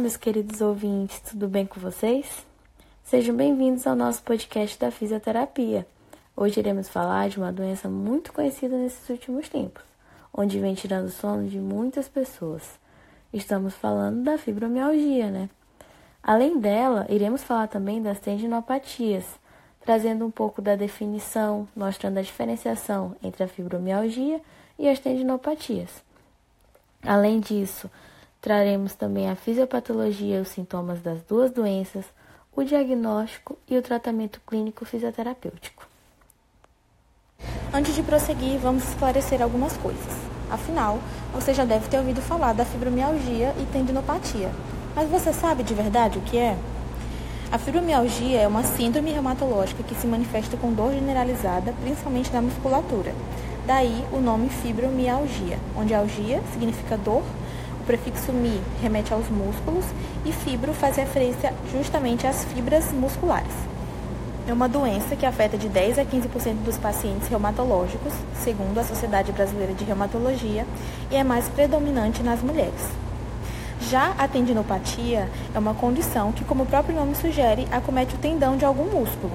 meus queridos ouvintes, tudo bem com vocês? Sejam bem-vindos ao nosso podcast da fisioterapia. Hoje iremos falar de uma doença muito conhecida nesses últimos tempos, onde vem tirando o sono de muitas pessoas. Estamos falando da fibromialgia, né? Além dela, iremos falar também das tendinopatias, trazendo um pouco da definição, mostrando a diferenciação entre a fibromialgia e as tendinopatias. Além disso, Traremos também a fisiopatologia e os sintomas das duas doenças, o diagnóstico e o tratamento clínico fisioterapêutico. Antes de prosseguir, vamos esclarecer algumas coisas. Afinal, você já deve ter ouvido falar da fibromialgia e tendinopatia. Mas você sabe de verdade o que é? A fibromialgia é uma síndrome reumatológica que se manifesta com dor generalizada, principalmente na musculatura. Daí o nome fibromialgia, onde algia significa dor prefixo mi remete aos músculos e fibro faz referência justamente às fibras musculares. É uma doença que afeta de 10 a 15% dos pacientes reumatológicos, segundo a Sociedade Brasileira de Reumatologia, e é mais predominante nas mulheres. Já a tendinopatia é uma condição que, como o próprio nome sugere, acomete o tendão de algum músculo,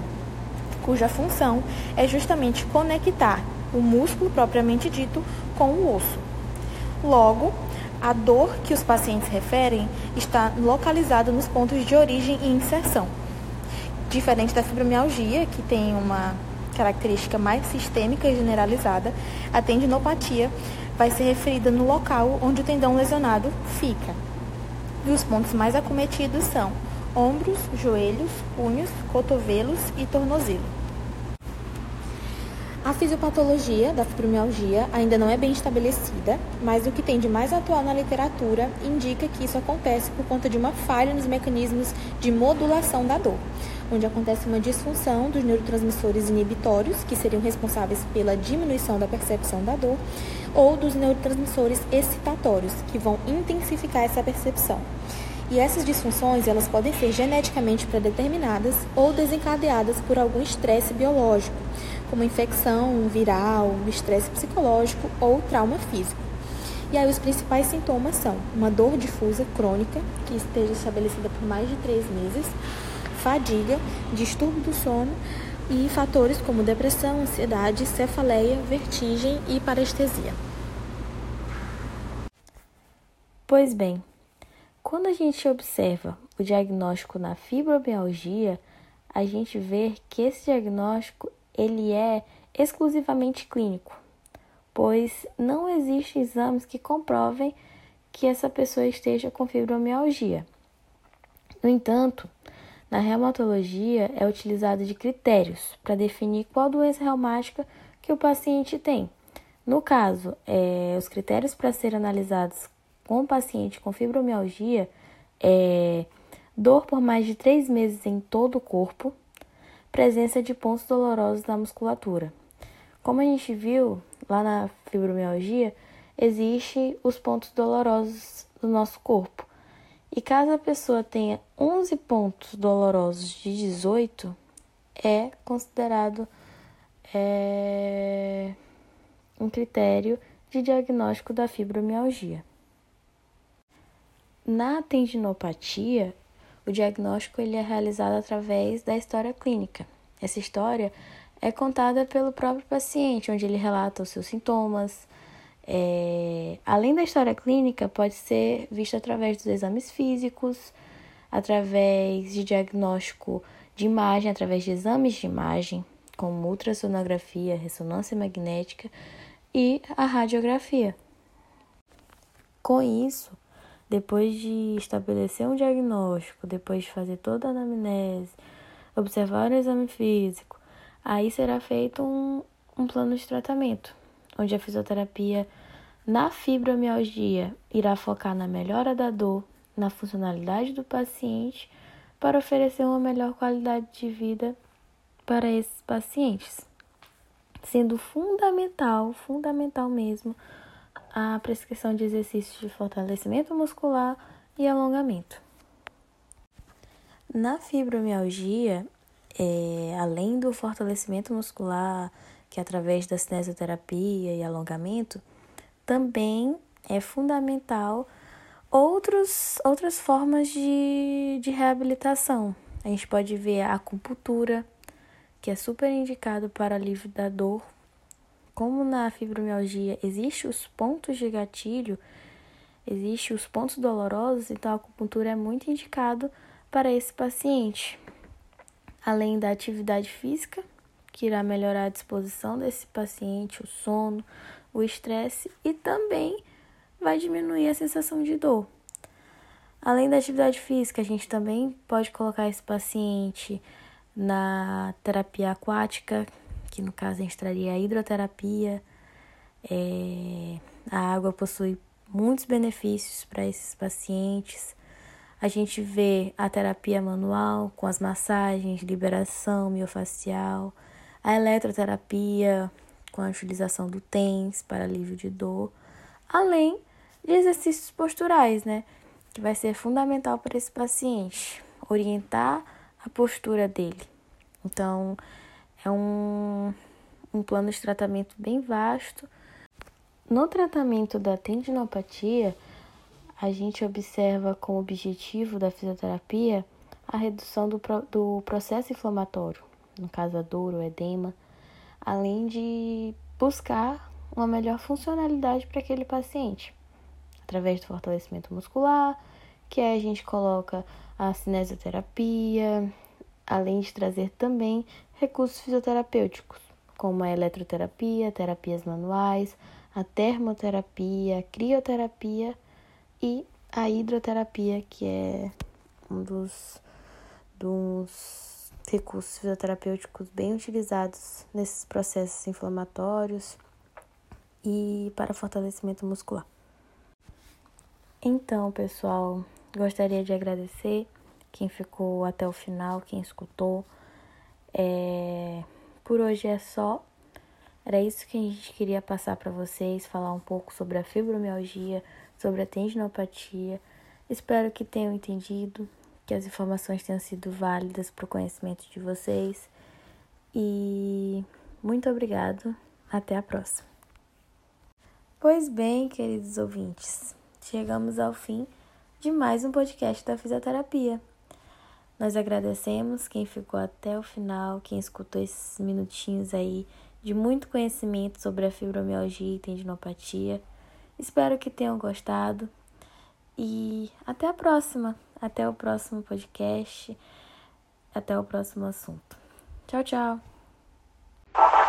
cuja função é justamente conectar o músculo propriamente dito com o osso. Logo, a dor que os pacientes referem está localizada nos pontos de origem e inserção. Diferente da fibromialgia, que tem uma característica mais sistêmica e generalizada, a tendinopatia vai ser referida no local onde o tendão lesionado fica. E os pontos mais acometidos são ombros, joelhos, punhos, cotovelos e tornozelo. A fisiopatologia da fibromialgia ainda não é bem estabelecida, mas o que tem de mais atual na literatura indica que isso acontece por conta de uma falha nos mecanismos de modulação da dor, onde acontece uma disfunção dos neurotransmissores inibitórios, que seriam responsáveis pela diminuição da percepção da dor, ou dos neurotransmissores excitatórios, que vão intensificar essa percepção. E essas disfunções elas podem ser geneticamente predeterminadas ou desencadeadas por algum estresse biológico, como infecção viral, estresse psicológico ou trauma físico. E aí os principais sintomas são uma dor difusa crônica, que esteja estabelecida por mais de três meses, fadiga, distúrbio do sono e fatores como depressão, ansiedade, cefaleia, vertigem e parestesia. Pois bem, quando a gente observa o diagnóstico na fibromialgia, a gente vê que esse diagnóstico ele é exclusivamente clínico, pois não existem exames que comprovem que essa pessoa esteja com fibromialgia. No entanto, na reumatologia é utilizado de critérios para definir qual doença reumática que o paciente tem. No caso, é, os critérios para serem analisados com paciente com fibromialgia é dor por mais de três meses em todo o corpo, presença de pontos dolorosos na musculatura. Como a gente viu lá na fibromialgia, existe os pontos dolorosos do nosso corpo. E caso a pessoa tenha 11 pontos dolorosos de 18, é considerado é, um critério de diagnóstico da fibromialgia. Na tendinopatia, o diagnóstico ele é realizado através da história clínica. Essa história é contada pelo próprio paciente, onde ele relata os seus sintomas. É... Além da história clínica, pode ser visto através dos exames físicos, através de diagnóstico de imagem, através de exames de imagem, como ultrassonografia, ressonância magnética e a radiografia. Com isso, depois de estabelecer um diagnóstico, depois de fazer toda a anamnese, observar o exame físico, aí será feito um, um plano de tratamento, onde a fisioterapia na fibromialgia irá focar na melhora da dor, na funcionalidade do paciente, para oferecer uma melhor qualidade de vida para esses pacientes, sendo fundamental, fundamental mesmo, a prescrição de exercícios de fortalecimento muscular e alongamento. Na fibromialgia, é, além do fortalecimento muscular, que é através da cinesioterapia e alongamento, também é fundamental outros, outras formas de, de reabilitação. A gente pode ver a acupuntura, que é super indicado para alívio da dor. Como na fibromialgia existe os pontos de gatilho, existe os pontos dolorosos, então a acupuntura é muito indicado para esse paciente. Além da atividade física, que irá melhorar a disposição desse paciente, o sono, o estresse e também vai diminuir a sensação de dor. Além da atividade física, a gente também pode colocar esse paciente na terapia aquática, que no caso a gente traria a hidroterapia. É, a água possui muitos benefícios para esses pacientes. A gente vê a terapia manual com as massagens, liberação miofacial, a eletroterapia com a utilização do TENS para alívio de dor, além de exercícios posturais, né? Que vai ser fundamental para esse paciente, orientar a postura dele. Então, é um, um plano de tratamento bem vasto. No tratamento da tendinopatia, a gente observa como objetivo da fisioterapia a redução do, do processo inflamatório, no caso a dor ou edema, além de buscar uma melhor funcionalidade para aquele paciente, através do fortalecimento muscular, que a gente coloca a cinesioterapia, além de trazer também recursos fisioterapêuticos, como a eletroterapia, terapias manuais, a termoterapia, a crioterapia e a hidroterapia, que é um dos, dos recursos fisioterapêuticos bem utilizados nesses processos inflamatórios e para fortalecimento muscular. Então, pessoal, gostaria de agradecer quem ficou até o final, quem escutou. É... Por hoje é só. Era isso que a gente queria passar para vocês, falar um pouco sobre a fibromialgia, sobre a tendinopatia. Espero que tenham entendido, que as informações tenham sido válidas para o conhecimento de vocês. E muito obrigado. Até a próxima. Pois bem, queridos ouvintes, chegamos ao fim de mais um podcast da fisioterapia. Nós agradecemos quem ficou até o final, quem escutou esses minutinhos aí de muito conhecimento sobre a fibromialgia e tendinopatia. Espero que tenham gostado e até a próxima! Até o próximo podcast. Até o próximo assunto. Tchau, tchau!